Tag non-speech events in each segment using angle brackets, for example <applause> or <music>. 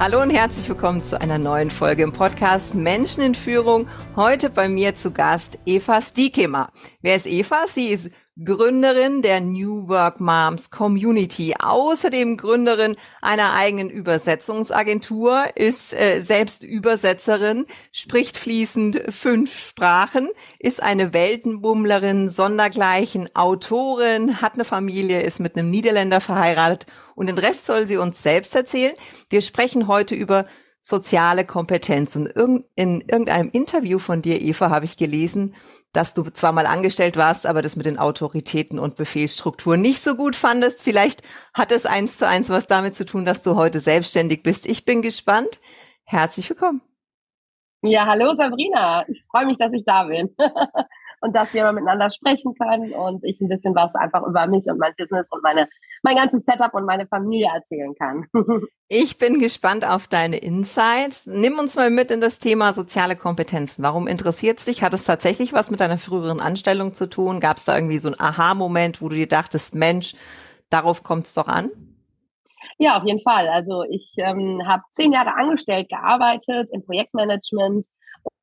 Hallo und herzlich willkommen zu einer neuen Folge im Podcast Menschen in Führung. Heute bei mir zu Gast Eva Stiekema. Wer ist Eva? Sie ist Gründerin der New Work Moms Community, außerdem Gründerin einer eigenen Übersetzungsagentur, ist äh, selbst Übersetzerin, spricht fließend fünf Sprachen, ist eine Weltenbummlerin, sondergleichen Autorin, hat eine Familie, ist mit einem Niederländer verheiratet und den Rest soll sie uns selbst erzählen. Wir sprechen heute über soziale Kompetenz. Und in irgendeinem Interview von dir, Eva, habe ich gelesen, dass du zwar mal angestellt warst, aber das mit den Autoritäten und Befehlsstrukturen nicht so gut fandest. Vielleicht hat es eins zu eins was damit zu tun, dass du heute selbstständig bist. Ich bin gespannt. Herzlich willkommen. Ja, hallo Sabrina. Ich freue mich, dass ich da bin. <laughs> und dass wir mal miteinander sprechen können und ich ein bisschen was einfach über mich und mein Business und meine, mein ganzes Setup und meine Familie erzählen kann. <laughs> ich bin gespannt auf deine Insights. Nimm uns mal mit in das Thema soziale Kompetenzen. Warum interessiert es dich? Hat es tatsächlich was mit deiner früheren Anstellung zu tun? Gab es da irgendwie so einen Aha-Moment, wo du dir dachtest, Mensch, darauf kommt es doch an? Ja, auf jeden Fall. Also ich ähm, habe zehn Jahre angestellt gearbeitet im Projektmanagement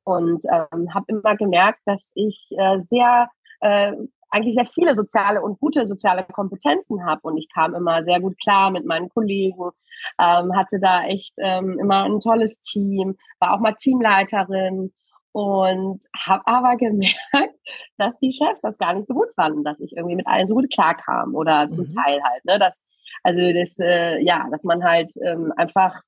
und ähm, habe immer gemerkt, dass ich äh, sehr äh, eigentlich sehr viele soziale und gute soziale Kompetenzen habe und ich kam immer sehr gut klar mit meinen Kollegen, ähm, hatte da echt ähm, immer ein tolles Team, war auch mal Teamleiterin und habe aber <laughs> gemerkt, dass die Chefs das gar nicht so gut fanden, dass ich irgendwie mit allen so gut klarkam oder zum mhm. Teil halt, ne, dass also das äh, ja, dass man halt ähm, einfach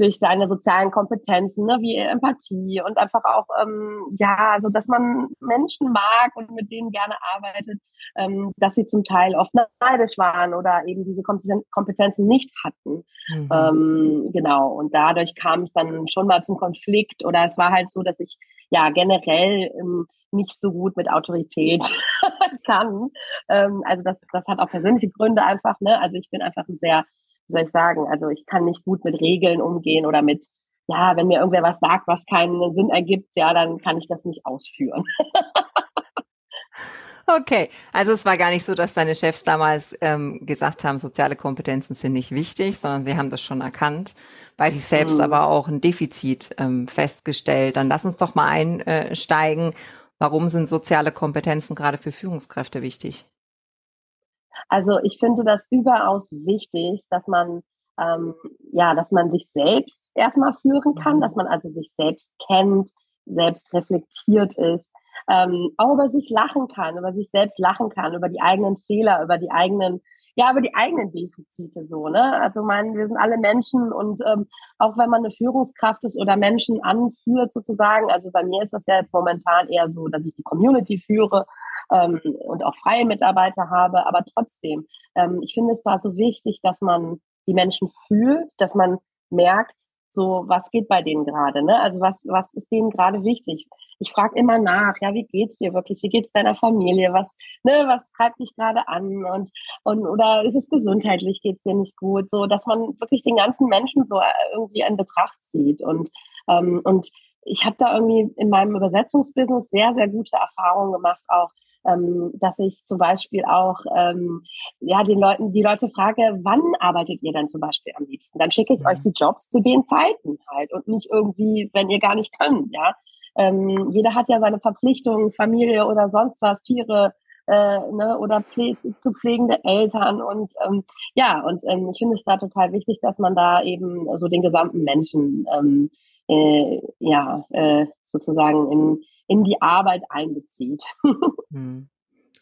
durch deine sozialen Kompetenzen, ne, wie Empathie und einfach auch, ähm, ja, so dass man Menschen mag und mit denen gerne arbeitet, ähm, dass sie zum Teil oft neidisch waren oder eben diese Kompetenzen nicht hatten. Mhm. Ähm, genau. Und dadurch kam es dann schon mal zum Konflikt oder es war halt so, dass ich ja generell ähm, nicht so gut mit Autorität <laughs> kann. Ähm, also das, das hat auch persönliche Gründe einfach, ne? Also ich bin einfach ein sehr wie soll ich sagen, also ich kann nicht gut mit Regeln umgehen oder mit, ja, wenn mir irgendwer was sagt, was keinen Sinn ergibt, ja, dann kann ich das nicht ausführen. <laughs> Okay, also es war gar nicht so, dass deine Chefs damals ähm, gesagt haben, soziale Kompetenzen sind nicht wichtig, sondern sie haben das schon erkannt, bei sich selbst mhm. aber auch ein Defizit ähm, festgestellt. Dann lass uns doch mal einsteigen. Warum sind soziale Kompetenzen gerade für Führungskräfte wichtig? Also ich finde das überaus wichtig, dass man ähm, ja, dass man sich selbst erstmal führen kann, dass man also sich selbst kennt, selbst reflektiert ist, ähm, auch über sich lachen kann, über sich selbst lachen kann, über die eigenen Fehler, über die eigenen ja, über die eigenen Defizite so, ne? Also mein, wir sind alle Menschen und ähm, auch wenn man eine Führungskraft ist oder Menschen anführt sozusagen, also bei mir ist das ja jetzt momentan eher so, dass ich die Community führe ähm, und auch freie Mitarbeiter habe. Aber trotzdem, ähm, ich finde es da so wichtig, dass man die Menschen fühlt, dass man merkt, so was geht bei denen gerade, ne? Also was was ist denen gerade wichtig? Ich frage immer nach, ja, wie geht's dir wirklich? Wie geht's deiner Familie? Was ne, was treibt dich gerade an und und oder ist es gesundheitlich geht's dir nicht gut? So, dass man wirklich den ganzen Menschen so äh, irgendwie in Betracht zieht und ähm, und ich habe da irgendwie in meinem Übersetzungsbusiness sehr sehr gute Erfahrungen gemacht auch ähm, dass ich zum Beispiel auch ähm, ja den Leuten die Leute frage, wann arbeitet ihr denn zum Beispiel am liebsten? Dann schicke ich mhm. euch die Jobs zu den Zeiten halt und nicht irgendwie, wenn ihr gar nicht könnt, ja. Ähm, jeder hat ja seine Verpflichtungen, Familie oder sonst was, Tiere äh, ne, oder pfle zu pflegende Eltern und ähm, ja und ähm, ich finde es da total wichtig, dass man da eben so den gesamten Menschen ähm, äh, ja äh, sozusagen in in die Arbeit einbezieht. <laughs> Hm.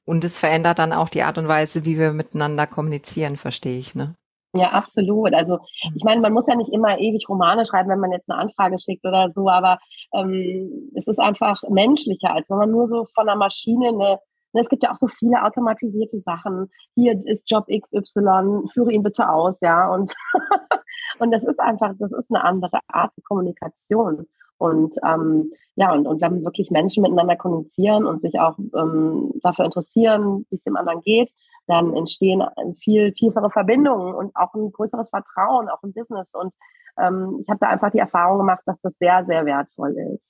Und es verändert dann auch die Art und Weise, wie wir miteinander kommunizieren, verstehe ich, ne? Ja, absolut. Also ich meine, man muss ja nicht immer ewig Romane schreiben, wenn man jetzt eine Anfrage schickt oder so, aber ähm, es ist einfach menschlicher, als wenn man nur so von einer Maschine eine ne, es gibt ja auch so viele automatisierte Sachen. Hier ist Job XY, führe ihn bitte aus, ja. Und, <laughs> und das ist einfach, das ist eine andere Art der Kommunikation. Und ähm, ja, und, und wenn wirklich Menschen miteinander kommunizieren und sich auch ähm, dafür interessieren, wie es dem anderen geht, dann entstehen viel tiefere Verbindungen und auch ein größeres Vertrauen, auch im Business. Und ähm, ich habe da einfach die Erfahrung gemacht, dass das sehr, sehr wertvoll ist.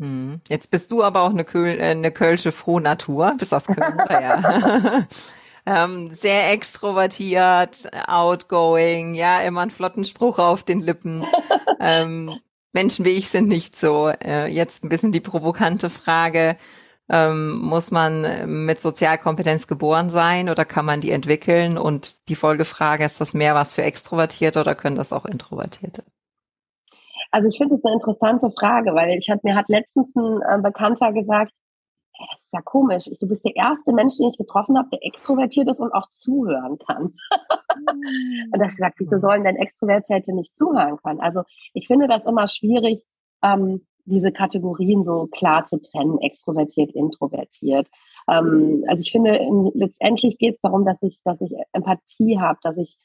Hm. Jetzt bist du aber auch eine, Köl äh, eine Kölsche Frohnatur, bist aus Köln, ja. <laughs> ähm, sehr extrovertiert, outgoing, ja, immer einen flotten Spruch auf den Lippen. ähm, Menschen wie ich sind nicht so. Äh, jetzt ein bisschen die provokante Frage, ähm, muss man mit Sozialkompetenz geboren sein oder kann man die entwickeln? Und die Folgefrage, ist das mehr was für Extrovertierte oder können das auch Introvertierte? Also ich finde es eine interessante Frage, weil ich hat, mir hat letztens ein äh, Bekannter gesagt, das ist ja komisch, ich, du bist der erste Mensch, den ich getroffen habe, der extrovertiert ist und auch zuhören kann. <laughs> und da habe ich gesagt, wieso sollen denn Extrovertierte nicht zuhören können? Also ich finde das immer schwierig, ähm, diese Kategorien so klar zu trennen, extrovertiert, introvertiert. Ähm, also ich finde, in, letztendlich geht es darum, dass ich, dass ich Empathie habe, dass ich,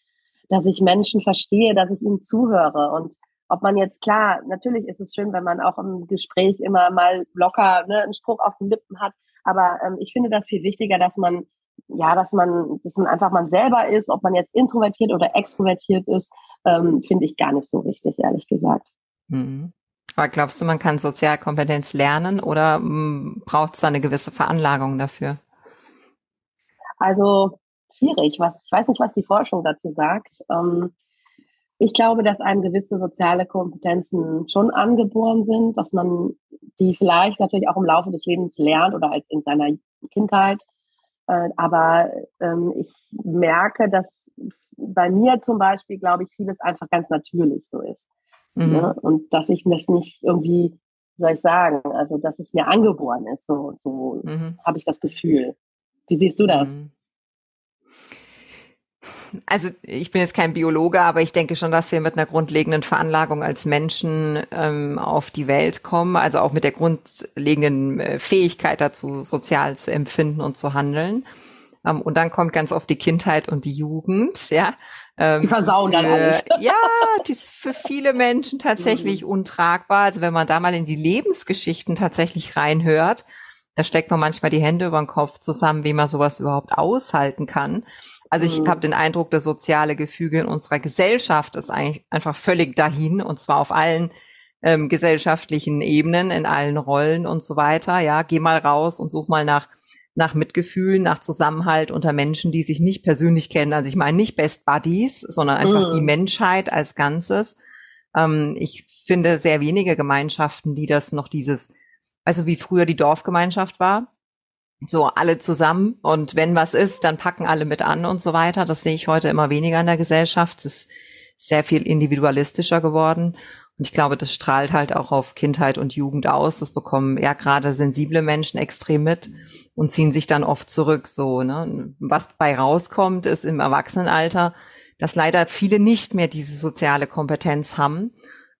dass ich Menschen verstehe, dass ich ihnen zuhöre und ob man jetzt klar, natürlich ist es schön, wenn man auch im Gespräch immer mal locker ne, einen Spruch auf den Lippen hat, aber ähm, ich finde das viel wichtiger, dass man ja, dass man, dass man einfach man selber ist, ob man jetzt introvertiert oder extrovertiert ist, ähm, finde ich gar nicht so wichtig, ehrlich gesagt. Mhm. Aber glaubst du, man kann Sozialkompetenz lernen oder hm, braucht es da eine gewisse Veranlagung dafür? Also schwierig. Was, ich weiß nicht, was die Forschung dazu sagt. Ähm, ich glaube, dass einem gewisse soziale Kompetenzen schon angeboren sind, dass man die vielleicht natürlich auch im Laufe des Lebens lernt oder als in seiner Kindheit. Äh, aber ähm, ich merke, dass bei mir zum Beispiel, glaube ich, vieles einfach ganz natürlich so ist. Mhm. Ne? Und dass ich das nicht irgendwie, wie soll ich sagen, also dass es mir angeboren ist, so, so mhm. habe ich das Gefühl. Wie siehst du das? Mhm. Also ich bin jetzt kein Biologe, aber ich denke schon, dass wir mit einer grundlegenden Veranlagung als Menschen ähm, auf die Welt kommen, also auch mit der grundlegenden äh, Fähigkeit dazu, sozial zu empfinden und zu handeln. Ähm, und dann kommt ganz oft die Kindheit und die Jugend, ja. Ähm, die versauen dann alles. <laughs> ja, die ist für viele Menschen tatsächlich mhm. untragbar. Also wenn man da mal in die Lebensgeschichten tatsächlich reinhört, da steckt man manchmal die Hände über den Kopf zusammen, wie man sowas überhaupt aushalten kann. Also ich mhm. habe den Eindruck, das soziale Gefüge in unserer Gesellschaft ist eigentlich einfach völlig dahin und zwar auf allen ähm, gesellschaftlichen Ebenen, in allen Rollen und so weiter. Ja, geh mal raus und such mal nach nach Mitgefühl, nach Zusammenhalt unter Menschen, die sich nicht persönlich kennen. Also ich meine nicht Best Buddies, sondern einfach mm. die Menschheit als Ganzes. Ähm, ich finde sehr wenige Gemeinschaften, die das noch dieses, also wie früher die Dorfgemeinschaft war. So alle zusammen und wenn was ist, dann packen alle mit an und so weiter. Das sehe ich heute immer weniger in der Gesellschaft. Es ist sehr viel individualistischer geworden. Und ich glaube, das strahlt halt auch auf Kindheit und Jugend aus. Das bekommen ja gerade sensible Menschen extrem mit und ziehen sich dann oft zurück. So, ne? Was bei rauskommt, ist im Erwachsenenalter, dass leider viele nicht mehr diese soziale Kompetenz haben.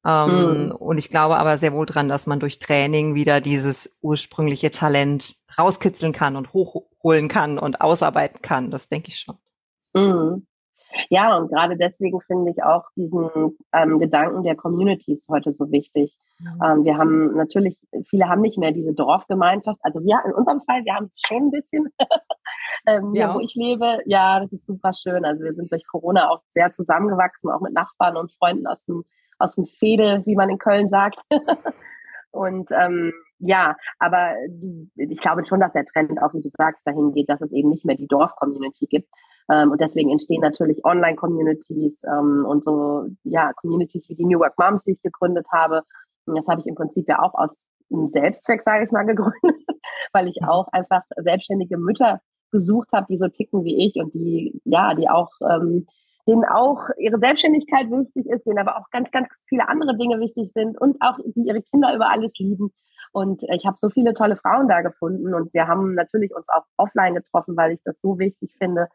Ähm, mm. Und ich glaube aber sehr wohl dran, dass man durch Training wieder dieses ursprüngliche Talent rauskitzeln kann und hochholen kann und ausarbeiten kann. Das denke ich schon. Mm. Ja, und gerade deswegen finde ich auch diesen ähm, Gedanken der Communities heute so wichtig. Mhm. Ähm, wir haben natürlich, viele haben nicht mehr diese Dorfgemeinschaft. Also wir in unserem Fall, wir haben es schon ein bisschen. <laughs> ähm, ja. Hier, wo ich lebe, ja, das ist super schön. Also wir sind durch Corona auch sehr zusammengewachsen, auch mit Nachbarn und Freunden aus dem, aus dem Fädel, wie man in Köln sagt. <laughs> und ähm, ja, aber ich glaube schon, dass der Trend auch, wie du sagst, dahin geht, dass es eben nicht mehr die Dorf-Community gibt. Ähm, und deswegen entstehen natürlich Online-Communities ähm, und so, ja, Communities wie die New Work Moms, die ich gegründet habe. Und das habe ich im Prinzip ja auch aus einem Selbstzweck, sage ich mal, <laughs> gegründet, weil ich auch einfach selbstständige Mütter gesucht habe, die so ticken wie ich und die, ja, die auch, ähm, denen auch ihre Selbstständigkeit wichtig ist, denen aber auch ganz, ganz viele andere Dinge wichtig sind und auch die ihre Kinder über alles lieben. Und ich habe so viele tolle Frauen da gefunden und wir haben natürlich uns auch offline getroffen, weil ich das so wichtig finde,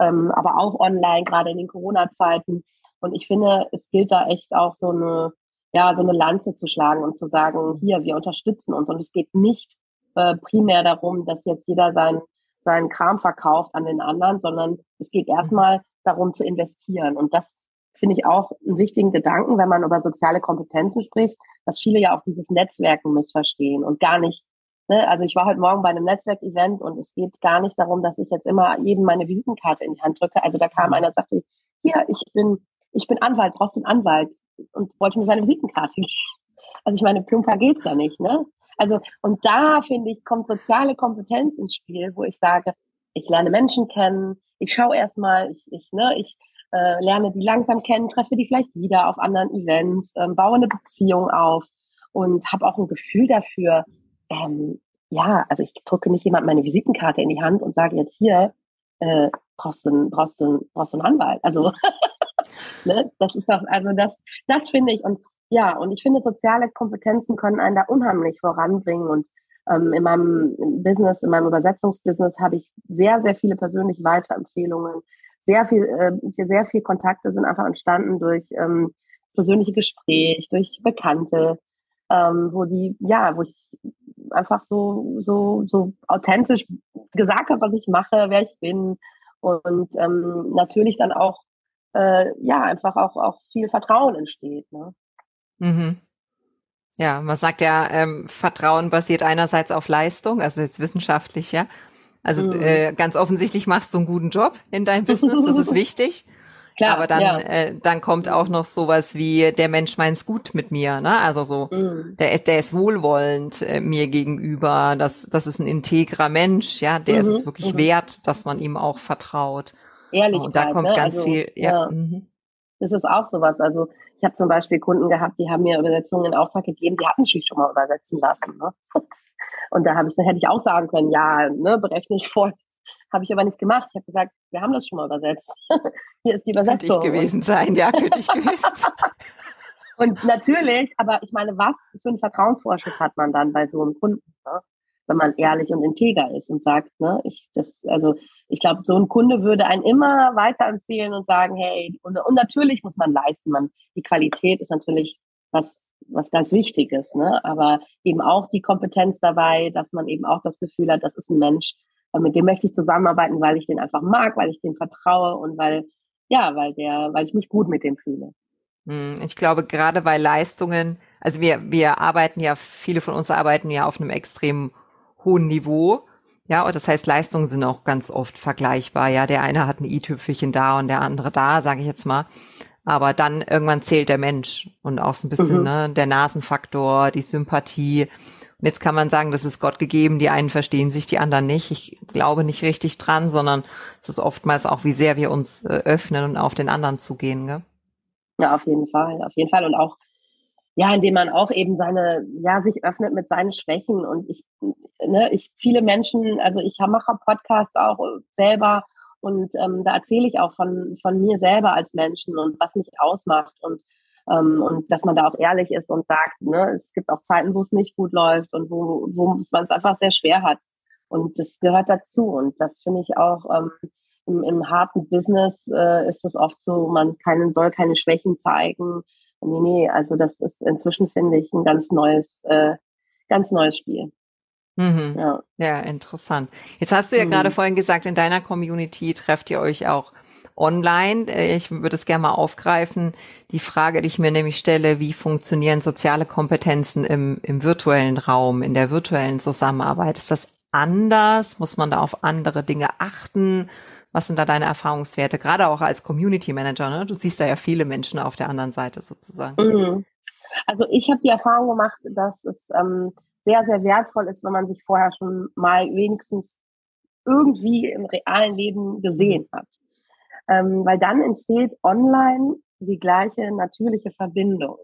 ähm, aber auch online, gerade in den Corona-Zeiten. Und ich finde, es gilt da echt auch so eine, ja, so eine Lanze zu schlagen und zu sagen, hier, wir unterstützen uns. Und es geht nicht äh, primär darum, dass jetzt jeder sein, seinen Kram verkauft an den anderen, sondern es geht erstmal darum zu investieren. Und das finde ich auch einen wichtigen Gedanken, wenn man über soziale Kompetenzen spricht, dass viele ja auch dieses Netzwerken missverstehen und gar nicht, ne, also ich war heute Morgen bei einem Netzwerkevent und es geht gar nicht darum, dass ich jetzt immer jedem meine Visitenkarte in die Hand drücke. Also da kam einer und sagte, hier, ich bin, ich bin Anwalt, brauchst du einen Anwalt? Und wollte mir seine Visitenkarte <laughs> geben. Also ich meine, plumper geht's ja nicht, ne? Also, und da finde ich, kommt soziale Kompetenz ins Spiel, wo ich sage, ich lerne Menschen kennen, ich schaue erstmal, ich, ich, ne, ich äh, lerne die langsam kennen, treffe die vielleicht wieder auf anderen Events, ähm, baue eine Beziehung auf und habe auch ein Gefühl dafür, ähm, ja, also ich drücke nicht jemand meine Visitenkarte in die Hand und sage jetzt hier, äh, brauchst du, einen, brauchst, du, brauchst du einen Anwalt. Also <laughs> ne, das ist doch, also das, das finde ich und ja, und ich finde, soziale Kompetenzen können einen da unheimlich voranbringen und ähm, in meinem Business, in meinem Übersetzungsbusiness habe ich sehr, sehr viele persönliche Weiterempfehlungen. Sehr viel, äh, sehr viel Kontakte sind einfach entstanden durch ähm, persönliche Gespräche, durch Bekannte, ähm, wo die, ja, wo ich einfach so, so, so authentisch gesagt habe, was ich mache, wer ich bin und ähm, natürlich dann auch, äh, ja, einfach auch, auch viel Vertrauen entsteht. Ne? Mhm. Ja, man sagt ja, ähm, Vertrauen basiert einerseits auf Leistung, also jetzt wissenschaftlich, ja. Also mhm. äh, ganz offensichtlich machst du einen guten Job in deinem Business, das ist <laughs> wichtig. Klar, Aber dann, ja. äh, dann kommt auch noch sowas wie, der Mensch meint's gut mit mir, ne? Also so, mhm. der, der ist wohlwollend äh, mir gegenüber, das, das ist ein integrer Mensch, ja, der mhm. ist es wirklich mhm. wert, dass man ihm auch vertraut. Ehrlich. Und da kommt ne? ganz also, viel, ja. ja. Mhm. Das ist auch sowas. Also ich habe zum Beispiel Kunden gehabt, die haben mir Übersetzungen in Auftrag gegeben, die hatten sich schon mal übersetzen lassen. Ne? <laughs> Und da habe ich, da hätte ich auch sagen können, ja, ne, berechne ich voll. Habe ich aber nicht gemacht. Ich habe gesagt, wir haben das schon mal übersetzt. <laughs> Hier ist die Übersetzung. Könnte ich gewesen sein, ja, könnte ich gewesen sein. <laughs> Und natürlich, aber ich meine, was für einen Vertrauensvorschuss hat man dann bei so einem Kunden? Ne? Wenn man ehrlich und integer ist und sagt, ne, ich das, also ich glaube, so ein Kunde würde einen immer weiterempfehlen und sagen, hey, und, und natürlich muss man leisten, man, die Qualität ist natürlich was, was ganz Wichtiges, ne? Aber eben auch die Kompetenz dabei, dass man eben auch das Gefühl hat, das ist ein Mensch, mit dem möchte ich zusammenarbeiten, weil ich den einfach mag, weil ich dem vertraue und weil, ja, weil der, weil ich mich gut mit dem fühle. Hm, ich glaube, gerade bei Leistungen, also wir, wir arbeiten ja, viele von uns arbeiten ja auf einem extrem hohen Niveau. Ja, und das heißt, Leistungen sind auch ganz oft vergleichbar. Ja, der eine hat ein i-Tüpfelchen da und der andere da, sage ich jetzt mal. Aber dann irgendwann zählt der Mensch und auch so ein bisschen mhm. ne, der Nasenfaktor, die Sympathie. Und jetzt kann man sagen, das ist Gott gegeben. Die einen verstehen sich, die anderen nicht. Ich glaube nicht richtig dran, sondern es ist oftmals auch, wie sehr wir uns äh, öffnen und auf den anderen zugehen. Gell? Ja, auf jeden Fall, auf jeden Fall. Und auch ja, indem man auch eben seine, ja, sich öffnet mit seinen Schwächen. Und ich, ne, ich, viele Menschen, also ich mache Podcasts auch selber und ähm, da erzähle ich auch von, von mir selber als Menschen und was mich ausmacht und, ähm, und dass man da auch ehrlich ist und sagt, ne, es gibt auch Zeiten, wo es nicht gut läuft und wo, wo man es einfach sehr schwer hat. Und das gehört dazu. Und das finde ich auch ähm, im, im harten Business äh, ist es oft so, man keinen, soll keine Schwächen zeigen Nee, nee, also das ist inzwischen, finde ich, ein ganz neues, äh, ganz neues Spiel. Mhm. Ja. ja, interessant. Jetzt hast du ja mhm. gerade vorhin gesagt, in deiner Community trefft ihr euch auch online. Äh, ich würde es gerne mal aufgreifen. Die Frage, die ich mir nämlich stelle, wie funktionieren soziale Kompetenzen im, im virtuellen Raum, in der virtuellen Zusammenarbeit? Ist das anders? Muss man da auf andere Dinge achten? Was sind da deine Erfahrungswerte, gerade auch als Community Manager? Ne? Du siehst da ja viele Menschen auf der anderen Seite sozusagen. Mhm. Also ich habe die Erfahrung gemacht, dass es ähm, sehr, sehr wertvoll ist, wenn man sich vorher schon mal wenigstens irgendwie im realen Leben gesehen hat. Ähm, weil dann entsteht online die gleiche natürliche Verbindung.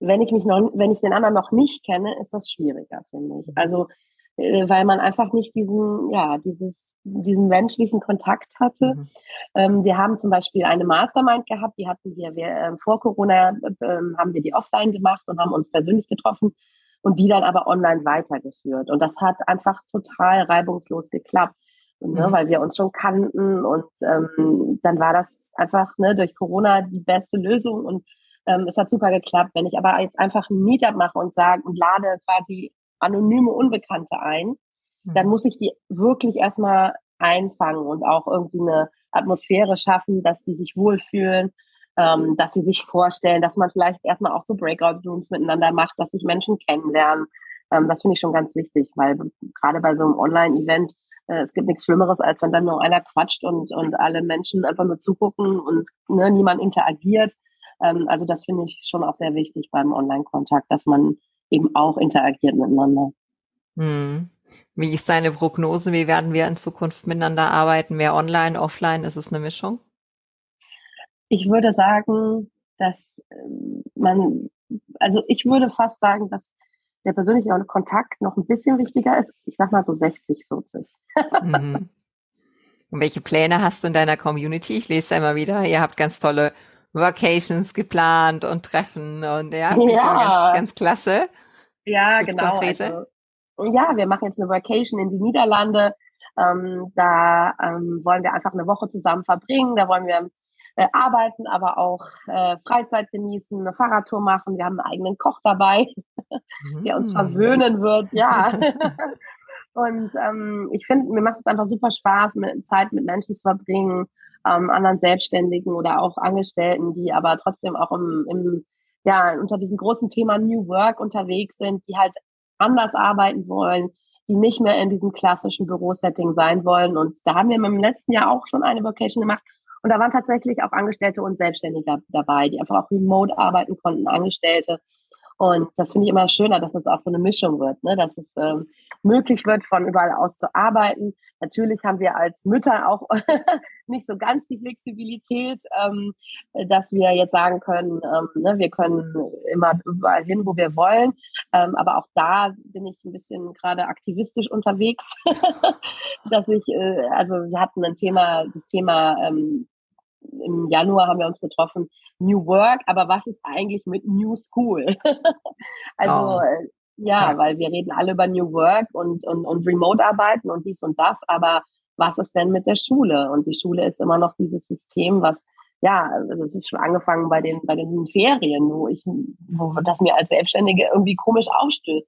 Wenn ich mich noch, wenn ich den anderen noch nicht kenne, ist das schwieriger, finde ich. Also, äh, weil man einfach nicht diesen, ja, dieses diesen menschlichen Kontakt hatte. Mhm. Ähm, wir haben zum Beispiel eine Mastermind gehabt, die hatten wir, wir äh, vor Corona äh, haben wir die offline gemacht und haben uns persönlich getroffen und die dann aber online weitergeführt. Und das hat einfach total reibungslos geklappt. Ne, mhm. Ne, weil wir uns schon kannten und ähm, dann war das einfach ne, durch Corona die beste Lösung und ähm, es hat super geklappt. Wenn ich aber jetzt einfach ein Meetup mache und sage und lade quasi anonyme Unbekannte ein, dann mhm. muss ich die wirklich erstmal einfangen und auch irgendwie eine Atmosphäre schaffen, dass die sich wohlfühlen. ähm, dass sie sich vorstellen, dass man vielleicht erstmal auch so Breakout-Rooms miteinander macht, dass sich Menschen kennenlernen. Ähm, das finde ich schon ganz wichtig, weil gerade bei so einem Online-Event äh, es gibt nichts Schlimmeres, als wenn dann nur einer quatscht und, und alle Menschen einfach nur zugucken und ne, niemand interagiert. Ähm, also das finde ich schon auch sehr wichtig beim Online-Kontakt, dass man eben auch interagiert miteinander. Hm. Wie ist deine Prognose? Wie werden wir in Zukunft miteinander arbeiten? Mehr online, offline? Ist es eine Mischung? Ich würde sagen, dass ähm, man, also ich würde fast sagen, dass der persönliche Kontakt noch ein bisschen wichtiger ist. Ich sag mal so 60, 40. Mhm. Und welche Pläne hast du in deiner Community? Ich lese immer wieder, ihr habt ganz tolle Vacations geplant und Treffen und ja, ja. Ganz, ganz klasse. Ja, Gibt's genau. Also, ja, wir machen jetzt eine Vacation in die Niederlande. Ähm, da ähm, wollen wir einfach eine Woche zusammen verbringen. Da wollen wir äh, arbeiten, aber auch äh, Freizeit genießen, eine Fahrradtour machen. Wir haben einen eigenen Koch dabei, <laughs> der uns mm. verwöhnen wird. Ja. <laughs> <laughs> Und ähm, ich finde, mir macht es einfach super Spaß, mit, Zeit mit Menschen zu verbringen, ähm, anderen Selbstständigen oder auch Angestellten, die aber trotzdem auch im, im ja, unter diesem großen Thema New Work unterwegs sind, die halt anders arbeiten wollen, die nicht mehr in diesem klassischen Bürosetting sein wollen. Und da haben wir im letzten Jahr auch schon eine Vocation gemacht. Und da waren tatsächlich auch Angestellte und Selbstständige dabei, die einfach auch remote arbeiten konnten, Angestellte. Und das finde ich immer schöner, dass es auch so eine Mischung wird, ne? dass es ähm, möglich wird, von überall aus zu arbeiten. Natürlich haben wir als Mütter auch <laughs> nicht so ganz die Flexibilität, ähm, dass wir jetzt sagen können, ähm, ne, wir können immer überall hin, wo wir wollen. Ähm, aber auch da bin ich ein bisschen gerade aktivistisch unterwegs, <laughs> dass ich, äh, also wir hatten ein Thema, das Thema ähm, im Januar haben wir uns getroffen, New Work, aber was ist eigentlich mit New School? <laughs> also oh. ja, ja, weil wir reden alle über New Work und, und, und Remote-Arbeiten und dies und das, aber was ist denn mit der Schule? Und die Schule ist immer noch dieses System, was ja, also es ist schon angefangen bei den, bei den Ferien, wo ich, wo das mir als Selbstständige irgendwie komisch aufstößt.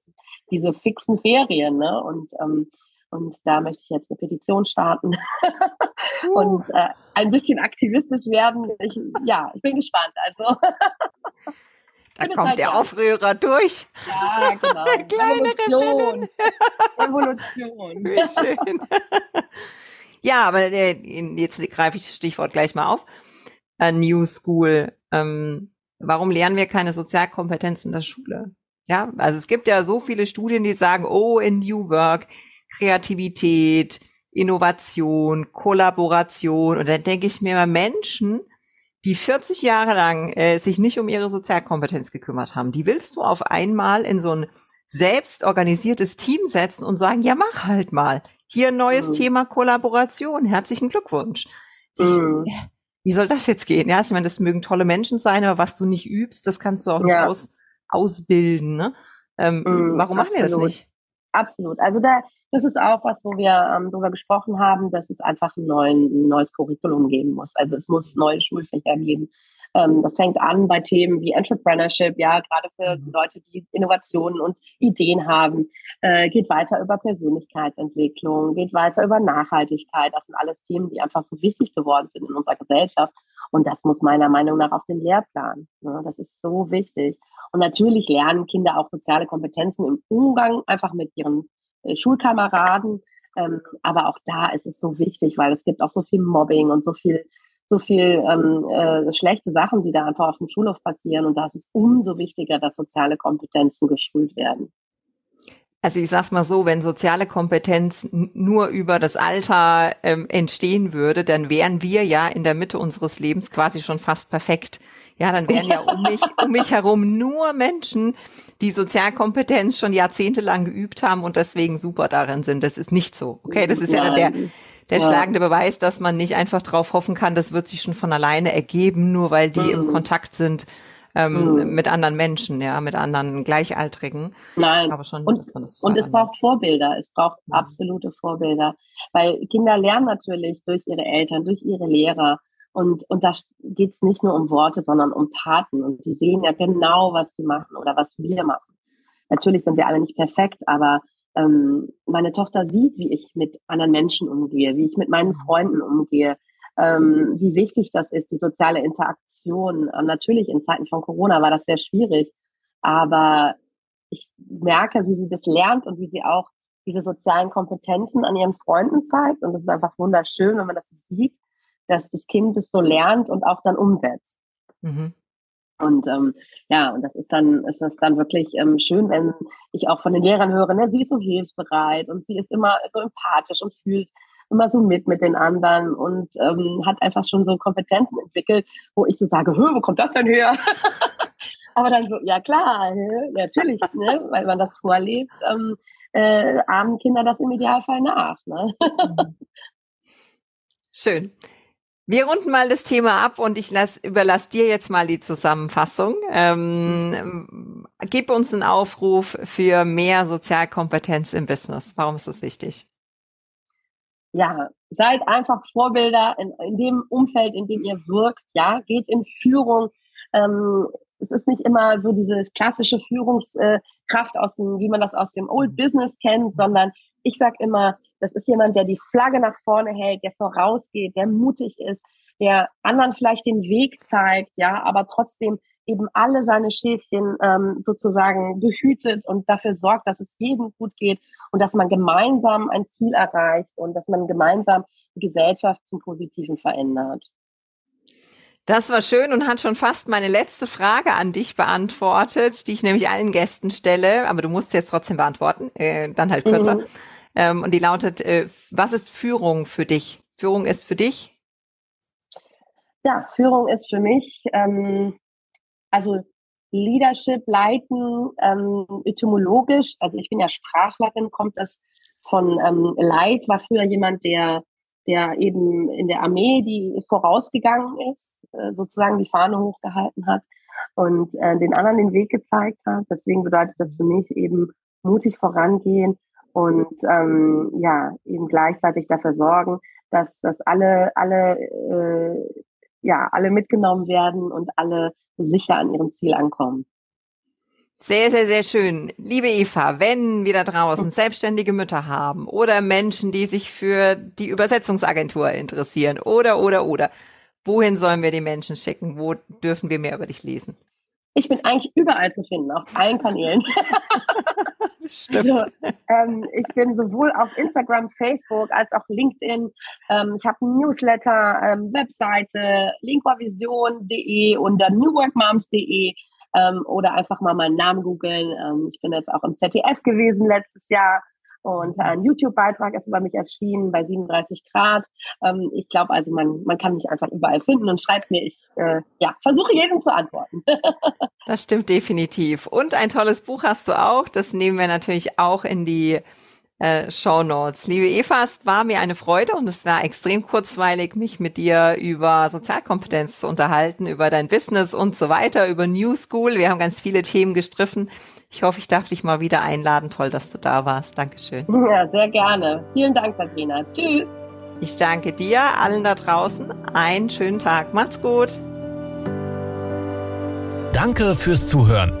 Diese fixen Ferien, ne? Und ähm, und da möchte ich jetzt eine Petition starten uh. <laughs> und äh, ein bisschen aktivistisch werden. Ich, ja, ich bin gespannt. Also <laughs> da kommt halt der ja. Aufrührer durch. Ja, genau. <laughs> Kleine Evolution. Evolution. Wie schön. ja, aber äh, jetzt greife ich das Stichwort gleich mal auf. New School. Ähm, warum lernen wir keine Sozialkompetenz in der Schule? Ja, also es gibt ja so viele Studien, die sagen, oh, in New Work Kreativität, Innovation, Kollaboration. Und dann denke ich mir immer, Menschen, die 40 Jahre lang äh, sich nicht um ihre Sozialkompetenz gekümmert haben, die willst du auf einmal in so ein selbst organisiertes Team setzen und sagen, ja, mach halt mal. Hier ein neues mhm. Thema Kollaboration. Herzlichen Glückwunsch. Mhm. Ich, wie soll das jetzt gehen? Ja, ich meine, das mögen tolle Menschen sein, aber was du nicht übst, das kannst du auch nicht aus, ausbilden. Ne? Ähm, mhm, warum machen wir das nicht? Absolut. Also da, das ist auch was, wo wir ähm, darüber gesprochen haben, dass es einfach ein, neuen, ein neues Curriculum geben muss. Also es muss neue Schulfächer geben. Ähm, das fängt an bei Themen wie Entrepreneurship, ja, gerade für mhm. Leute, die Innovationen und Ideen haben, äh, geht weiter über Persönlichkeitsentwicklung, geht weiter über Nachhaltigkeit. Das sind alles Themen, die einfach so wichtig geworden sind in unserer Gesellschaft. Und das muss meiner Meinung nach auf den Lehrplan. Ne? Das ist so wichtig. Und natürlich lernen Kinder auch soziale Kompetenzen im Umgang einfach mit ihren Schulkameraden. Ähm, aber auch da ist es so wichtig, weil es gibt auch so viel Mobbing und so viel, so viel ähm, äh, schlechte Sachen, die da einfach auf dem Schulhof passieren. Und da ist es umso wichtiger, dass soziale Kompetenzen geschult werden. Also ich sag's mal so, wenn soziale Kompetenz nur über das Alter ähm, entstehen würde, dann wären wir ja in der Mitte unseres Lebens quasi schon fast perfekt. Ja, dann wären ja um mich, um mich herum nur Menschen, die Sozialkompetenz schon jahrzehntelang geübt haben und deswegen super darin sind. Das ist nicht so. Okay, das ist ja dann der, der ja. schlagende Beweis, dass man nicht einfach darauf hoffen kann, das wird sich schon von alleine ergeben, nur weil die mhm. im Kontakt sind ähm, mhm. mit anderen Menschen, ja, mit anderen Gleichaltrigen. Nein. Schon, und, und es braucht Vorbilder. Es braucht mhm. absolute Vorbilder, weil Kinder lernen natürlich durch ihre Eltern, durch ihre Lehrer. Und, und da geht es nicht nur um Worte, sondern um Taten. Und die sehen ja genau, was sie machen oder was wir machen. Natürlich sind wir alle nicht perfekt, aber ähm, meine Tochter sieht, wie ich mit anderen Menschen umgehe, wie ich mit meinen Freunden umgehe, ähm, wie wichtig das ist, die soziale Interaktion. Ähm, natürlich in Zeiten von Corona war das sehr schwierig, aber ich merke, wie sie das lernt und wie sie auch diese sozialen Kompetenzen an ihren Freunden zeigt. Und es ist einfach wunderschön, wenn man das sieht, dass das Kind es so lernt und auch dann umsetzt. Mhm. Und ähm, ja, und das ist dann, ist das dann wirklich ähm, schön, wenn ich auch von den Lehrern höre, ne, sie ist so hilfsbereit und sie ist immer so empathisch und fühlt immer so mit mit den anderen und ähm, hat einfach schon so Kompetenzen entwickelt, wo ich so sage, wo kommt das denn her? <laughs> Aber dann so, ja klar, natürlich, ne, weil man das vorlebt, ähm, äh, ahmen Kinder das im Idealfall nach. Ne? <laughs> Schön. Wir runden mal das Thema ab und ich lass, überlasse dir jetzt mal die Zusammenfassung. Ähm, gib uns einen Aufruf für mehr Sozialkompetenz im Business. Warum ist das wichtig? Ja, seid einfach Vorbilder in, in dem Umfeld, in dem ihr wirkt. Ja, geht in Führung. Ähm, es ist nicht immer so diese klassische Führungskraft aus dem, wie man das aus dem Old Business kennt, sondern ich sage immer, das ist jemand, der die Flagge nach vorne hält, der vorausgeht, der mutig ist, der anderen vielleicht den Weg zeigt, ja, aber trotzdem eben alle seine Schäfchen ähm, sozusagen behütet und dafür sorgt, dass es jedem gut geht und dass man gemeinsam ein Ziel erreicht und dass man gemeinsam die Gesellschaft zum Positiven verändert. Das war schön und hat schon fast meine letzte Frage an dich beantwortet, die ich nämlich allen Gästen stelle, aber du musst jetzt trotzdem beantworten, äh, dann halt kürzer. Mhm. Ähm, und die lautet, äh, was ist Führung für dich? Führung ist für dich? Ja, Führung ist für mich, ähm, also Leadership, Leiten, ähm, etymologisch, also ich bin ja Sprachlerin, kommt das von ähm, Leit, war früher jemand, der, der eben in der Armee, die vorausgegangen ist, äh, sozusagen die Fahne hochgehalten hat und äh, den anderen den Weg gezeigt hat. Deswegen bedeutet das für mich eben mutig vorangehen und ähm, ja, eben gleichzeitig dafür sorgen, dass, dass alle, alle, äh, ja, alle mitgenommen werden und alle sicher an ihrem Ziel ankommen. Sehr, sehr, sehr schön. Liebe Eva, wenn wir da draußen selbstständige Mütter haben oder Menschen, die sich für die Übersetzungsagentur interessieren oder, oder, oder, wohin sollen wir die Menschen schicken? Wo dürfen wir mehr über dich lesen? Ich bin eigentlich überall zu finden, auf allen Kanälen. <laughs> Stimmt. Also, ähm, ich bin sowohl auf Instagram, Facebook als auch LinkedIn. Ähm, ich habe ein Newsletter, ähm, Webseite, linquavision.de und dann newworkmoms.de ähm, oder einfach mal meinen Namen googeln. Ähm, ich bin jetzt auch im ZDF gewesen letztes Jahr und ein YouTube-Beitrag ist über mich erschienen bei 37 Grad. Ähm, ich glaube also, man, man kann mich einfach überall finden und schreibt mir. Ich äh, ja, versuche jedem zu antworten. <laughs> das stimmt definitiv. Und ein tolles Buch hast du auch. Das nehmen wir natürlich auch in die äh, Show Notes. Liebe Eva, es war mir eine Freude und es war extrem kurzweilig, mich mit dir über Sozialkompetenz zu unterhalten, über dein Business und so weiter, über New School. Wir haben ganz viele Themen gestriffen. Ich hoffe, ich darf dich mal wieder einladen. Toll, dass du da warst. Dankeschön. Ja, sehr gerne. Vielen Dank, Sabrina. Tschüss. Ich danke dir, allen da draußen. Einen schönen Tag. Macht's gut. Danke fürs Zuhören.